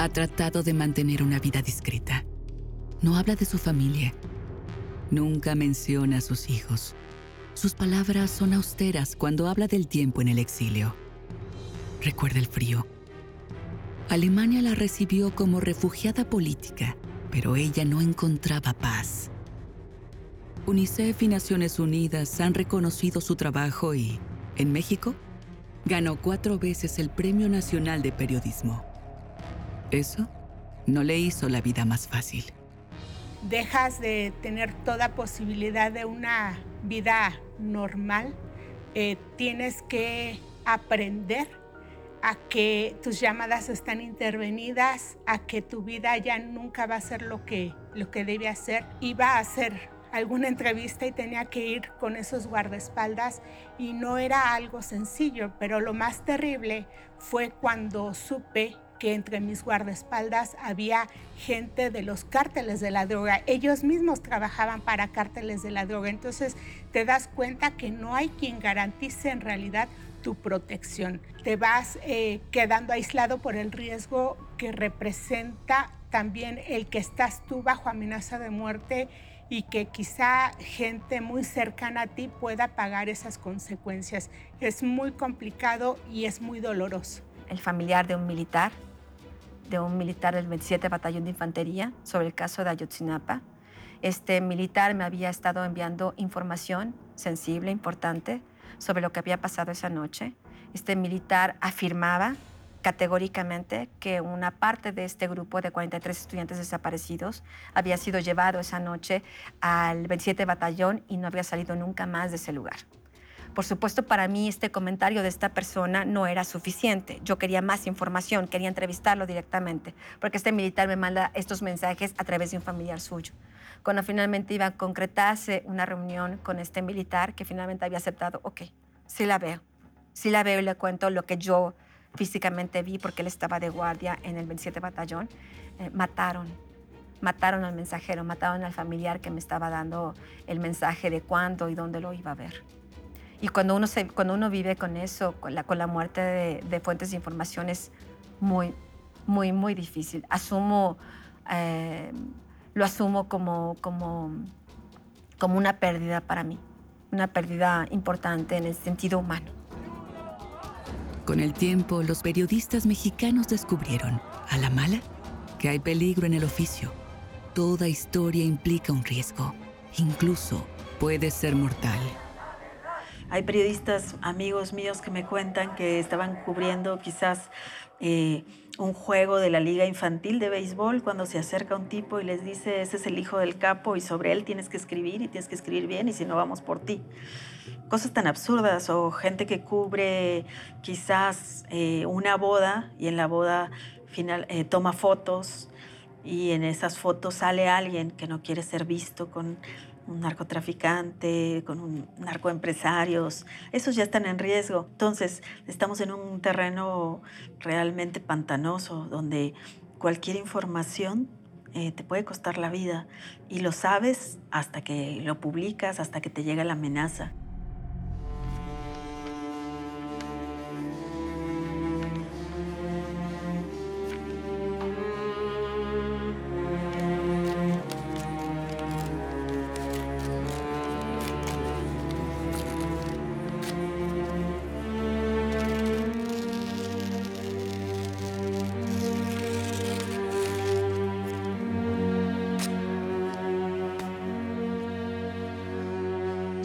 Ha tratado de mantener una vida discreta. No habla de su familia. Nunca menciona a sus hijos. Sus palabras son austeras cuando habla del tiempo en el exilio. Recuerda el frío. Alemania la recibió como refugiada política, pero ella no encontraba paz. UNICEF y Naciones Unidas han reconocido su trabajo y, en México, ganó cuatro veces el Premio Nacional de Periodismo. Eso no le hizo la vida más fácil. Dejas de tener toda posibilidad de una vida normal. Eh, tienes que aprender a que tus llamadas están intervenidas, a que tu vida ya nunca va a ser lo que, lo que debe hacer va a ser alguna entrevista y tenía que ir con esos guardaespaldas y no era algo sencillo, pero lo más terrible fue cuando supe que entre mis guardaespaldas había gente de los cárteles de la droga. Ellos mismos trabajaban para cárteles de la droga. Entonces te das cuenta que no hay quien garantice en realidad tu protección. Te vas eh, quedando aislado por el riesgo que representa también el que estás tú bajo amenaza de muerte y que quizá gente muy cercana a ti pueda pagar esas consecuencias. Es muy complicado y es muy doloroso. El familiar de un militar, de un militar del 27 Batallón de Infantería, sobre el caso de Ayotzinapa. Este militar me había estado enviando información sensible, importante, sobre lo que había pasado esa noche. Este militar afirmaba categóricamente que una parte de este grupo de 43 estudiantes desaparecidos había sido llevado esa noche al 27 Batallón y no había salido nunca más de ese lugar. Por supuesto, para mí este comentario de esta persona no era suficiente. Yo quería más información, quería entrevistarlo directamente, porque este militar me manda estos mensajes a través de un familiar suyo. Cuando finalmente iba a concretarse una reunión con este militar, que finalmente había aceptado, ok, sí la veo, sí la veo y le cuento lo que yo físicamente vi porque él estaba de guardia en el 27 Batallón, eh, mataron. Mataron al mensajero, mataron al familiar que me estaba dando el mensaje de cuándo y dónde lo iba a ver. Y cuando uno, se, cuando uno vive con eso, con la, con la muerte de, fuentes de información, es muy, muy, muy difícil. Asumo, eh, lo asumo como, como, como una pérdida para mí, una pérdida importante en el sentido humano. Con el tiempo, los periodistas mexicanos descubrieron, a la mala, que hay peligro en el oficio. Toda historia implica un riesgo, incluso puede ser mortal. Hay periodistas, amigos míos, que me cuentan que estaban cubriendo quizás eh, un juego de la liga infantil de béisbol cuando se acerca un tipo y les dice, ese es el hijo del capo y sobre él tienes que escribir y tienes que escribir bien y si no vamos por ti. Cosas tan absurdas o gente que cubre quizás eh, una boda y en la boda eh, toma fotos y en esas fotos sale alguien que no quiere ser visto con un narcotraficante, con un narcoempresarios, esos ya están en riesgo. Entonces, estamos en un terreno realmente pantanoso donde cualquier información eh, te puede costar la vida y lo sabes hasta que lo publicas, hasta que te llega la amenaza.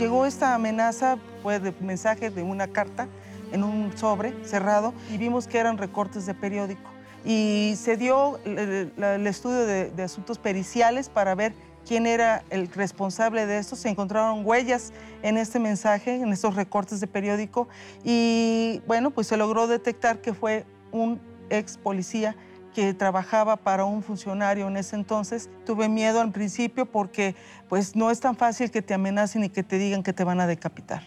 Llegó esta amenaza, fue de mensaje de una carta en un sobre cerrado y vimos que eran recortes de periódico. Y se dio el, estudio de, asuntos periciales para ver quién era el responsable de esto. Se encontraron huellas en este mensaje, en estos recortes de periódico y bueno, pues se logró detectar que fue un ex policía que trabajaba para un funcionario en ese entonces. Tuve miedo al principio porque pues no es tan fácil que te amenacen y que te digan que te van a decapitar.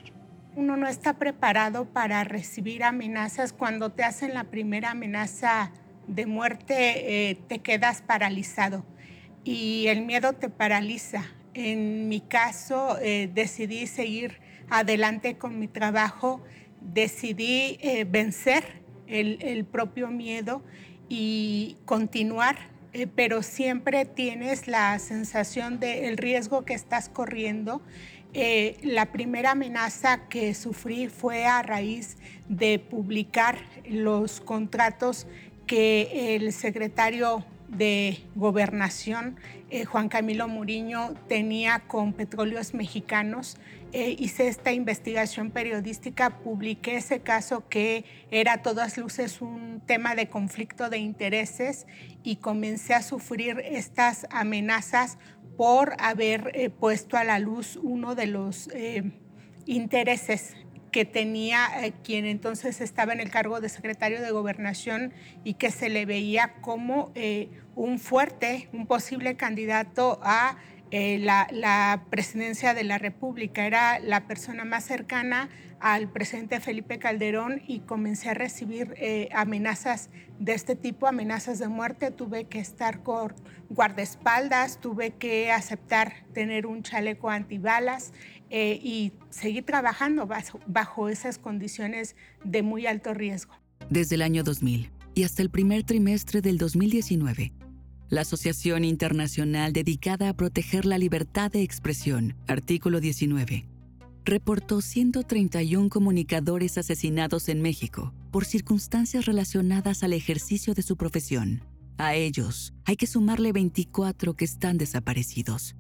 Uno no está preparado para recibir amenazas. Cuando te hacen la primera amenaza de muerte, eh, te quedas paralizado y el miedo te paraliza. En mi caso, eh, decidí seguir adelante con mi trabajo, decidí eh, vencer el, el propio miedo y continuar, eh, pero siempre tienes la sensación del riesgo que estás corriendo. Eh, la primera amenaza que sufrí fue a raíz de publicar los contratos que el secretario de gobernación, eh, Juan Camilo Muriño, tenía con petróleos mexicanos. Eh, hice esta investigación periodística, publiqué ese caso que era a todas luces un tema de conflicto de intereses y comencé a sufrir estas amenazas por haber eh, puesto a la luz uno de los intereses que tenía eh, quien entonces estaba en el cargo de secretario de gobernación y que se le veía como eh, un fuerte, un posible candidato a eh, la, presidencia de la República. Era la persona más cercana al presidente Felipe Calderón y comencé a recibir amenazas de este tipo, amenazas de muerte. Tuve que estar con guardaespaldas, tuve que aceptar tener un chaleco antibalas. Eh, y seguir trabajando bajo, esas condiciones de muy alto riesgo. Desde el año 2000 y hasta el primer trimestre del 2019, la Asociación Internacional dedicada a proteger la libertad de expresión, artículo 19, reportó 131 comunicadores asesinados en México por circunstancias relacionadas al ejercicio de su profesión. A ellos hay que sumarle 24 que están desaparecidos.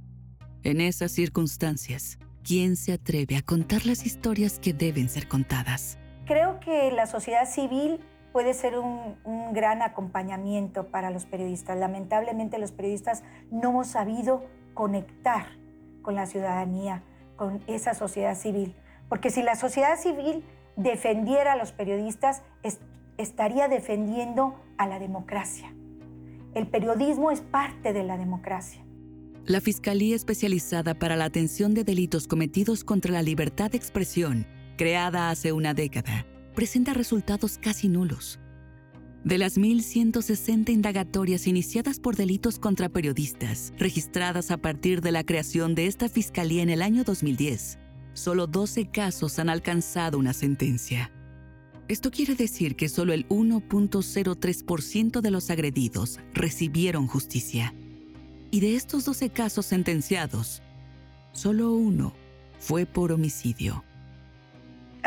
En esas circunstancias, ¿Quién se atreve a contar las historias que deben ser contadas? Creo que la sociedad civil puede ser un, gran acompañamiento para los periodistas. Lamentablemente los periodistas no hemos sabido conectar con la ciudadanía, con esa sociedad civil. Porque si la sociedad civil defendiera a los periodistas, estaría defendiendo a la democracia. El periodismo es parte de la democracia. La Fiscalía Especializada para la Atención de Delitos Cometidos contra la Libertad de Expresión, creada hace una década, presenta resultados casi nulos. De las 1.160 indagatorias iniciadas por delitos contra periodistas, registradas a partir de la creación de esta Fiscalía en el año 2010, solo 12 casos han alcanzado una sentencia. Esto quiere decir que solo el 1.03% de los agredidos recibieron justicia. Y de estos 12 casos sentenciados, solo uno fue por homicidio.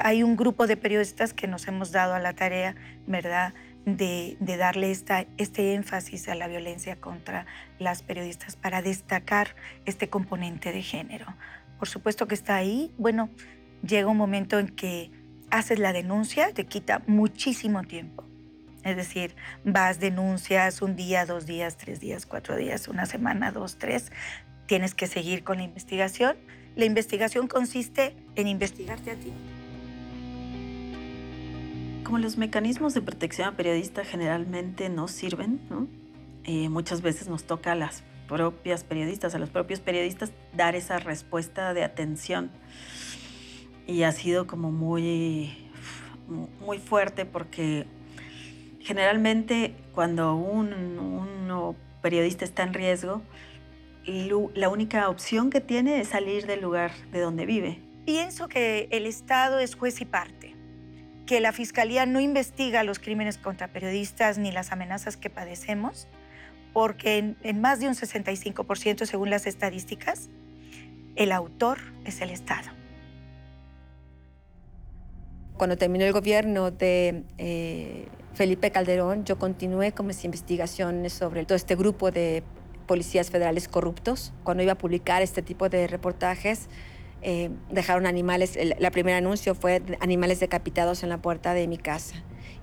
Hay un grupo de periodistas que nos hemos dado a la tarea, ¿verdad?, de, darle este énfasis a la violencia contra las periodistas para destacar este componente de género. Por supuesto que está ahí. Bueno, llega un momento en que haces la denuncia, te quita muchísimo tiempo es decir, vas, denuncias un día, dos días, tres días, cuatro días, una semana, dos, tres. Tienes que seguir con la investigación. La investigación consiste en investigarte a ti. Como los mecanismos de protección a periodistas generalmente no sirven, eh, muchas veces nos toca a las propias periodistas, a los propios periodistas, dar esa respuesta de atención. Y ha sido como muy, muy fuerte porque generalmente cuando un, periodista está en riesgo, la única opción que tiene es salir del lugar de donde vive. Pienso que el Estado es juez y parte, que la Fiscalía no investiga los crímenes contra periodistas ni las amenazas que padecemos, porque en, más de un 65%, según las estadísticas, el autor es el Estado cuando terminó el gobierno de eh, Felipe Calderón, yo continué con mis investigaciones sobre todo este grupo de policías federales corruptos. Cuando iba a publicar este tipo de reportajes, eh, dejaron animales, el, la primer anuncio fue animales decapitados en la puerta de mi casa.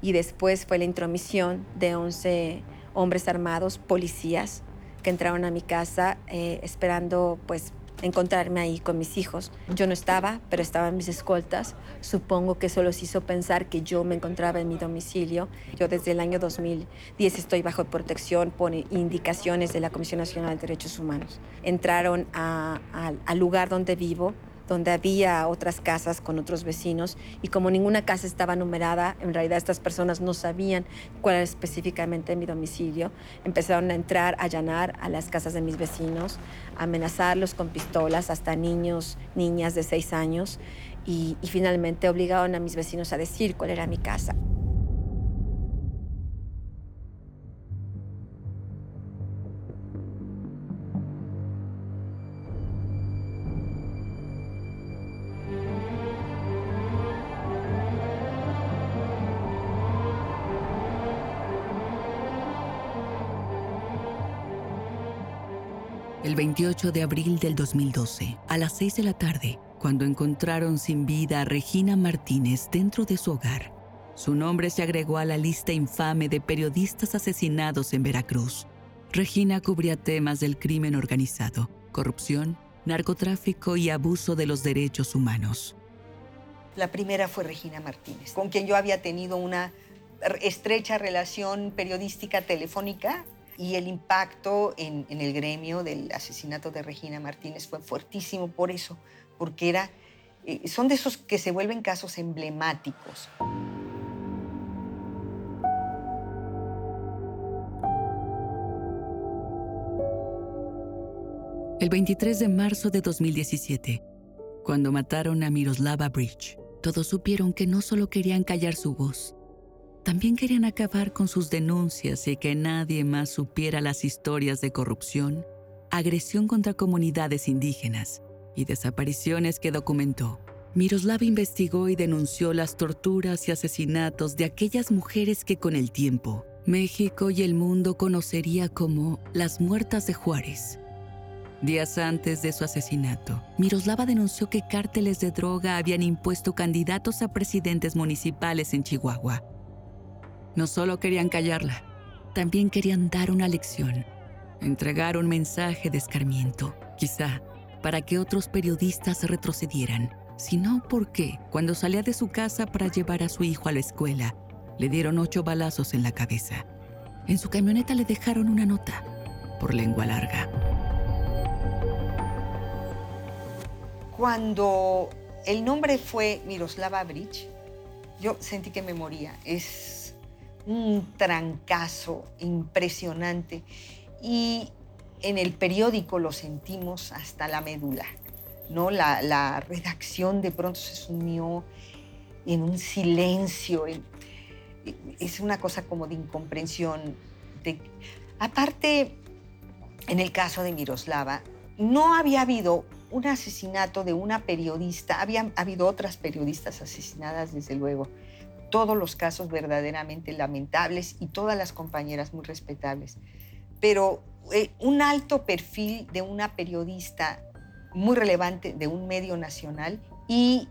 Y después fue la intromisión de 11 hombres armados, policías, que entraron a mi casa eh, esperando pues encontrarme ahí con mis hijos. Yo no estaba, pero estaban mis escoltas. Supongo que eso los hizo pensar que yo me encontraba en mi domicilio. Yo desde el año 2010 estoy bajo protección por indicaciones de la Comisión Nacional de Derechos Humanos. Entraron al lugar donde vivo donde había otras casas con otros vecinos y como ninguna casa estaba numerada, en realidad estas personas no sabían cuál era específicamente mi domicilio, empezaron a entrar, a allanar a las casas de mis vecinos, a amenazarlos con pistolas, hasta niños, niñas de seis años y, y finalmente obligaron a mis vecinos a decir cuál era mi casa. El 28 de abril del 2012, a las 6 de la tarde, cuando encontraron sin vida a Regina Martínez dentro de su hogar. Su nombre se agregó a la lista infame de periodistas asesinados en Veracruz. Regina cubría temas del crimen organizado, corrupción, narcotráfico y abuso de los derechos humanos. La primera fue Regina Martínez, con quien yo había tenido una estrecha relación periodística telefónica y el impacto en, el gremio del asesinato de Regina Martínez fue fuertísimo por eso, porque era, eh, son de esos que se vuelven casos emblemáticos. El 23 de marzo de 2017, cuando mataron a Miroslava Bridge, todos supieron que no solo querían callar su voz, también querían acabar con sus denuncias y que nadie más supiera las historias de corrupción, agresión contra comunidades indígenas y desapariciones que documentó. Miroslav investigó y denunció las torturas y asesinatos de aquellas mujeres que con el tiempo México y el mundo conocería como las muertas de Juárez. Días antes de su asesinato, Miroslava denunció que cárteles de droga habían impuesto candidatos a presidentes municipales en Chihuahua no solo querían callarla, también querían dar una lección, entregar un mensaje de escarmiento, quizá para que otros periodistas retrocedieran, sino porque cuando salía de su casa para llevar a su hijo a la escuela, le dieron ocho balazos en la cabeza. En su camioneta le dejaron una nota, por lengua larga. Cuando el nombre fue Miroslava Bridge, yo sentí que me moría. Es un trancazo impresionante y en el periódico lo sentimos hasta la médula. ¿no? La, redacción de pronto se sumió en un silencio, es una cosa como de incomprensión. aparte, en el caso de Miroslava, no había habido un asesinato de una periodista, había habido otras periodistas asesinadas, desde luego, todos los casos verdaderamente lamentables y todas las compañeras muy respetables. Pero eh, un alto perfil de una periodista muy relevante de un medio nacional y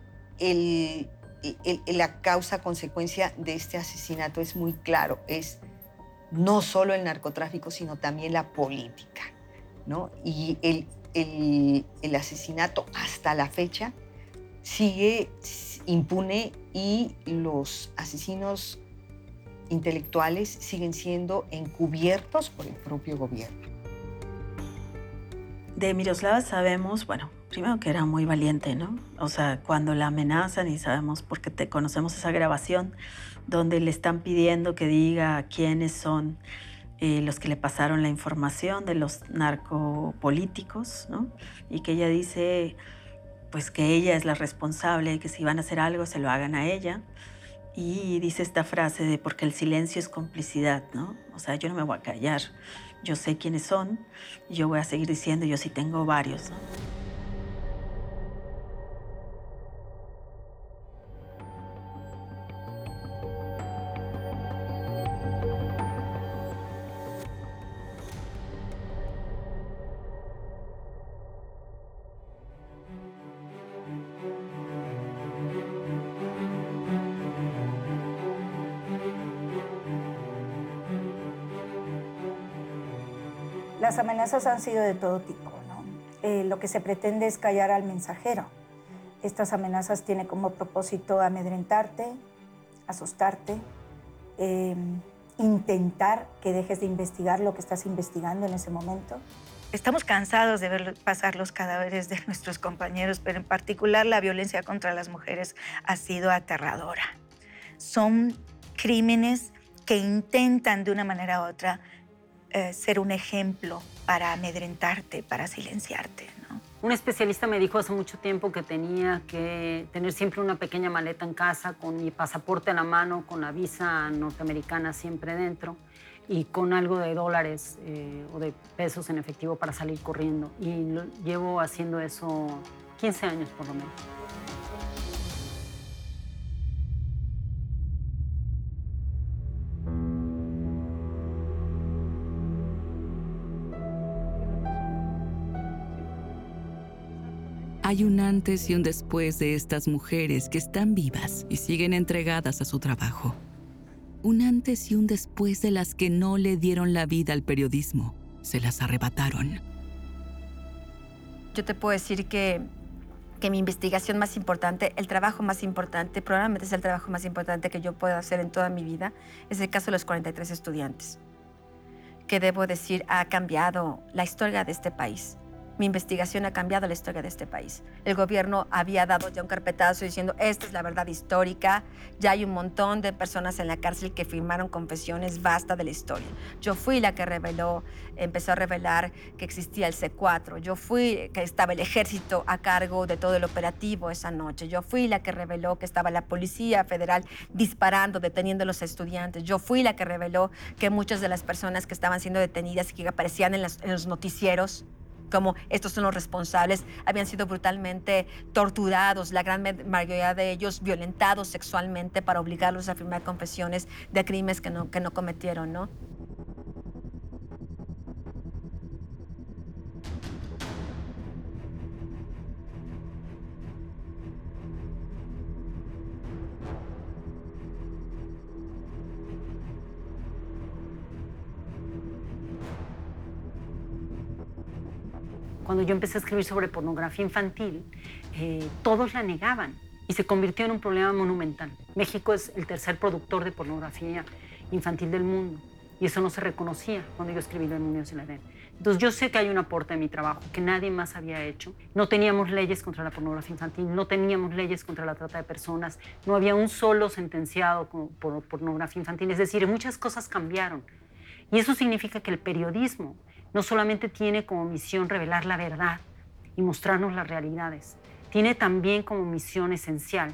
la causa-consecuencia de este asesinato es muy claro, es no solo el narcotráfico, sino también la política. ¿no? Y el, el asesinato hasta la fecha sigue impune y los asesinos intelectuales siguen siendo encubiertos por el propio gobierno. De Miroslava sabemos, bueno, primero que era muy valiente, ¿no? O sea, cuando la amenazan y sabemos porque conocemos esa grabación donde le están pidiendo que diga quiénes son eh, los que le pasaron la información de los narcopolíticos, ¿no? Y que ella dice, pues que ella es la responsable, que si van a hacer algo se lo hagan a ella. Y dice esta frase de porque el silencio es complicidad, ¿no? O sea, yo no me voy a callar, yo sé quiénes son, yo voy a seguir diciendo, yo sí tengo varios, ¿no? Amenazas han sido de todo tipo. Eh, lo que se pretende es callar al mensajero. Estas amenazas tienen como propósito amedrentarte, asustarte, em, intentar que dejes de investigar lo que estás investigando en ese momento. Estamos cansados de ver pasar los cadáveres de nuestros compañeros, pero en particular la violencia contra las mujeres ha sido aterradora. Son crímenes que intentan de una manera u otra eh, ser un ejemplo para amedrentarte, para silenciarte. Un especialista me dijo hace mucho tiempo que tenía que tener siempre una pequeña maleta en casa con mi pasaporte en la mano, con la visa norteamericana siempre dentro y con algo de dólares eh, o de pesos en efectivo para salir corriendo. Y llevo haciendo eso 15 años por lo menos. Hay un antes y un después de estas mujeres que están vivas y siguen entregadas a su trabajo. Un antes y un después de las que no le dieron la vida al periodismo, se las arrebataron. Yo te puedo decir que, que mi investigación más importante, el trabajo más importante, probablemente es el trabajo más importante que yo pueda hacer en toda mi vida, es el caso de los 43 estudiantes, que debo decir ha cambiado la historia de este país mi investigación ha cambiado la historia de este país. El gobierno había dado ya un carpetazo diciendo, esta es la verdad histórica, ya hay un montón de personas en la cárcel que firmaron confesiones, basta de la historia. Yo fui la que reveló, empezó a revelar que existía el C4, yo fui que estaba el ejército a cargo de todo el operativo esa noche, yo fui la que reveló que estaba la Policía Federal disparando, deteniendo a los estudiantes, yo fui la que reveló que muchas de las personas que estaban siendo detenidas y que aparecían en, en los noticieros, como estos son los responsables, habían sido brutalmente torturados, la gran mayoría de ellos violentados sexualmente para obligarlos a firmar confesiones de crímenes que no, que no cometieron, ¿no? Cuando yo empecé a escribir sobre pornografía infantil, eh, todos la negaban y se convirtió en un problema monumental. México es el tercer productor de pornografía infantil del mundo y eso no se reconocía cuando yo escribí en Unión sin la Entonces yo sé que hay un aporte en mi trabajo que nadie más había hecho. No teníamos leyes contra la pornografía infantil, no teníamos leyes contra la trata de personas, no había un solo sentenciado por pornografía infantil. Es decir, muchas cosas cambiaron. Y eso significa que el periodismo no solamente tiene como misión revelar la verdad y mostrarnos las realidades, tiene también como misión esencial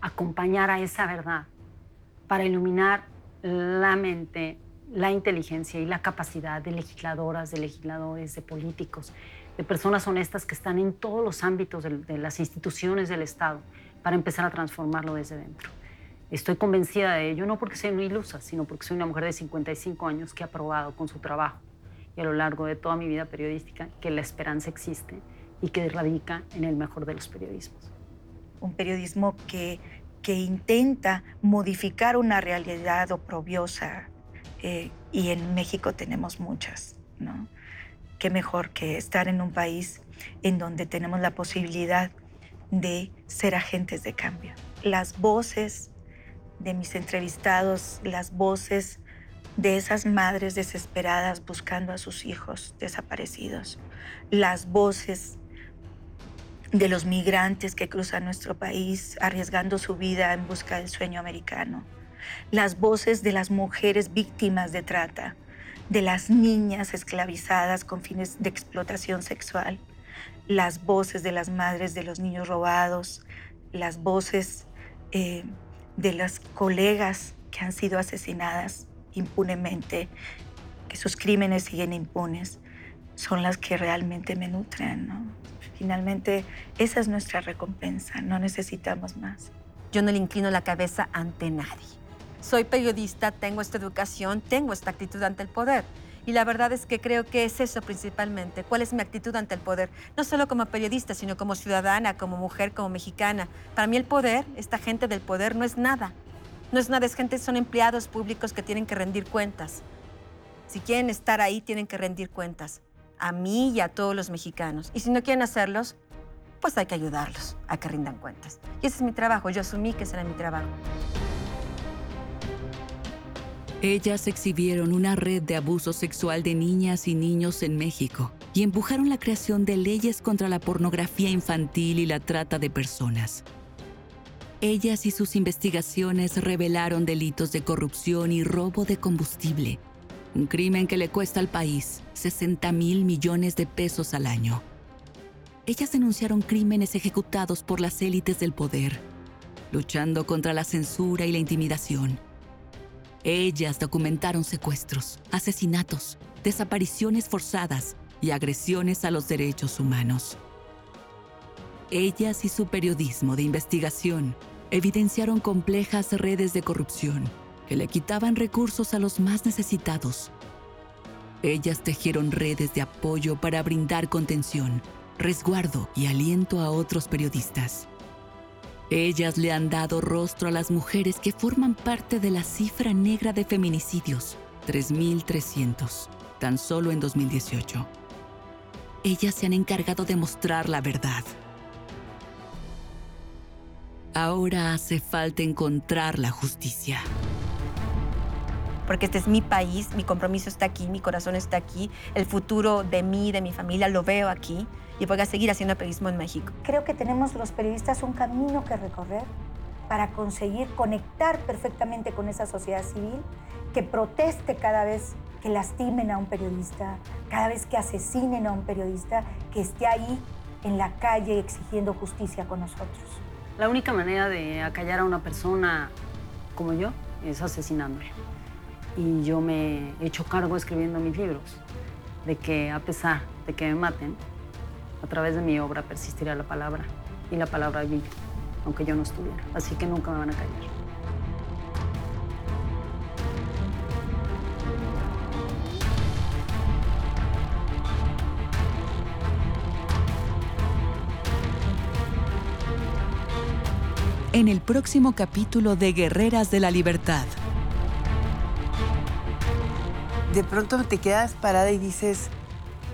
acompañar a esa verdad para iluminar la mente, la inteligencia y la capacidad de legisladoras, de legisladores, de políticos, de personas honestas que están en todos los ámbitos de, las instituciones del Estado para empezar a transformarlo desde dentro. Estoy convencida de ello, no porque sea una ilusa, sino porque soy una mujer de 55 años que ha probado con su trabajo y a lo largo de toda mi vida periodística que la esperanza existe y que radica en el mejor de los periodismos. Un periodismo que, que intenta modificar una realidad oprobiosa eh, y en México tenemos muchas, ¿no? Qué mejor que estar en un país en donde tenemos la posibilidad de ser agentes de cambio. Las voces de mis entrevistados, las voces de esas madres desesperadas buscando a sus hijos desaparecidos, las voces de los migrantes que cruzan nuestro país arriesgando su vida en busca del sueño americano, las voces de las mujeres víctimas de trata, de las niñas esclavizadas con fines de explotación sexual, las voces de las madres de los niños robados, las voces eh, de las colegas que han sido asesinadas impunemente, que sus crímenes siguen impunes, son las que realmente me nutren. Finalmente, esa es nuestra recompensa, no necesitamos más. Yo no le inclino la cabeza ante nadie. Soy periodista, tengo esta educación, tengo esta actitud ante el poder. Y la verdad es que creo que es eso principalmente. ¿Cuál es mi actitud ante el poder? No solo como periodista, sino como ciudadana, como mujer, como mexicana. Para mí el poder, esta gente del poder, no es nada. No es nada, es gente, son empleados públicos que tienen que rendir cuentas. Si quieren estar ahí, tienen que rendir cuentas. A mí y a todos los mexicanos. Y si no quieren hacerlos, pues hay que ayudarlos a que rindan cuentas. Y ese es mi trabajo. Yo asumí que ese era mi trabajo. Ellas exhibieron una red de abuso sexual de niñas y niños en México y empujaron la creación de leyes contra la pornografía infantil y la trata de personas. Ellas y sus investigaciones revelaron delitos de corrupción y robo de combustible, un crimen que le cuesta al país 60 mil millones de pesos al año. Ellas denunciaron crímenes ejecutados por las élites del poder, luchando contra la censura y la intimidación. Ellas documentaron secuestros, asesinatos, desapariciones forzadas y agresiones a los derechos humanos. Ellas y su periodismo de investigación evidenciaron complejas redes de corrupción que le quitaban recursos a los más necesitados. Ellas tejieron redes de apoyo para brindar contención, resguardo y aliento a otros periodistas. Ellas le han dado rostro a las mujeres que forman parte de la cifra negra de feminicidios, 3.300, tan solo en 2018. Ellas se han encargado de mostrar la verdad. Ahora hace falta encontrar la justicia porque este es mi país, mi compromiso está aquí, mi corazón está aquí, el futuro de mí, de mi familia, lo veo aquí y voy a seguir haciendo periodismo en México. Creo que tenemos los periodistas un camino que recorrer para conseguir conectar perfectamente con esa sociedad civil que proteste cada vez que lastimen a un periodista, cada vez que asesinen a un periodista, que esté ahí en la calle exigiendo justicia con nosotros. La única manera de acallar a una persona como yo es asesinándole y yo me he hecho cargo escribiendo mis libros de que a pesar de que me maten, a través de mi obra persistirá la palabra y la palabra vive, aunque yo no estuviera. Así que nunca me van a callar. En el próximo capítulo de Guerreras de la Libertad de pronto te quedas parada y dices,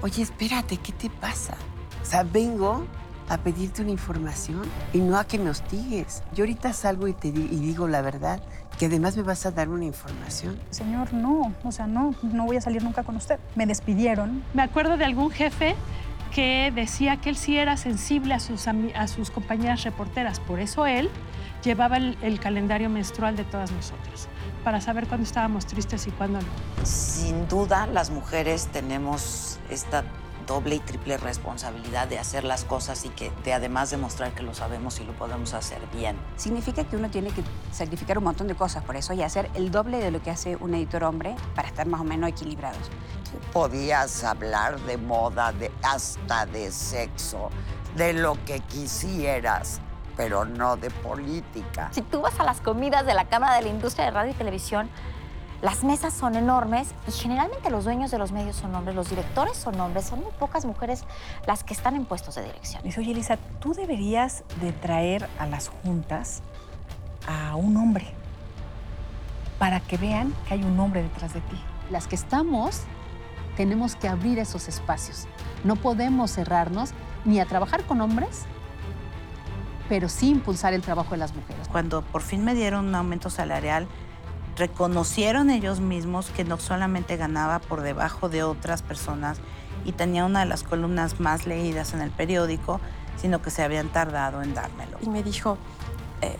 oye, espérate, ¿qué te pasa? O sea, vengo a pedirte una información y no a que me hostigues. Yo ahorita salgo y te y digo la verdad, que además me vas a dar una información. Señor, no, o sea, no, no voy a salir nunca con usted. Me despidieron. Me acuerdo de algún jefe que decía que él sí era sensible a sus, a sus compañeras reporteras, por eso él llevaba el, calendario menstrual de todas nosotras, para saber cuándo estábamos tristes y cuándo no. Sin duda, las mujeres tenemos esta doble y triple responsabilidad de hacer las cosas y que de además demostrar que lo sabemos y lo podemos hacer bien. Significa que uno tiene que sacrificar un montón de cosas por eso y hacer el doble de lo que hace un editor hombre para estar más o menos equilibrados. Tú podías hablar de moda, de, hasta de sexo, de lo que quisieras pero no de política. Si tú vas a las comidas de la Cámara de la Industria de Radio y Televisión, las mesas son enormes y generalmente los dueños de los medios son hombres, los directores son hombres, son muy pocas mujeres las que están en puestos de dirección. Dice, oye Elisa, tú deberías de traer a las juntas a un hombre para que vean que hay un hombre detrás de ti. Las que estamos tenemos que abrir esos espacios. No podemos cerrarnos ni a trabajar con hombres pero sí impulsar el trabajo de las mujeres. Cuando por fin me dieron un aumento salarial, reconocieron ellos mismos que no solamente ganaba por debajo de otras personas y tenía una de las columnas más leídas en el periódico, sino que se habían tardado en dármelo. Y me dijo, eh,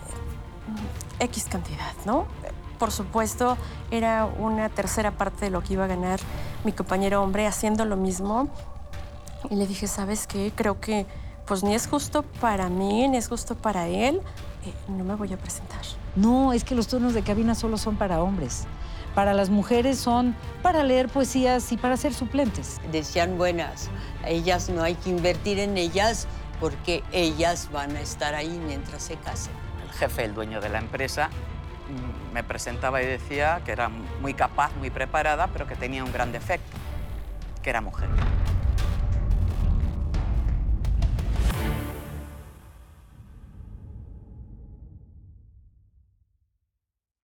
X cantidad, ¿no? Por supuesto, era una tercera parte de lo que iba a ganar mi compañero hombre haciendo lo mismo. Y le dije, ¿sabes qué? Creo que pues ni es justo para mí, ni es justo para él, eh, no me voy a presentar. No, es que los turnos de cabina solo son para hombres. Para las mujeres son para leer poesías y para ser suplentes. Decían buenas, ellas no hay que invertir en ellas porque ellas van a estar ahí mientras se casen. El jefe, el dueño de la empresa, mm, me presentaba y decía que era muy capaz, muy preparada, pero que tenía un gran defecto, que era mujer.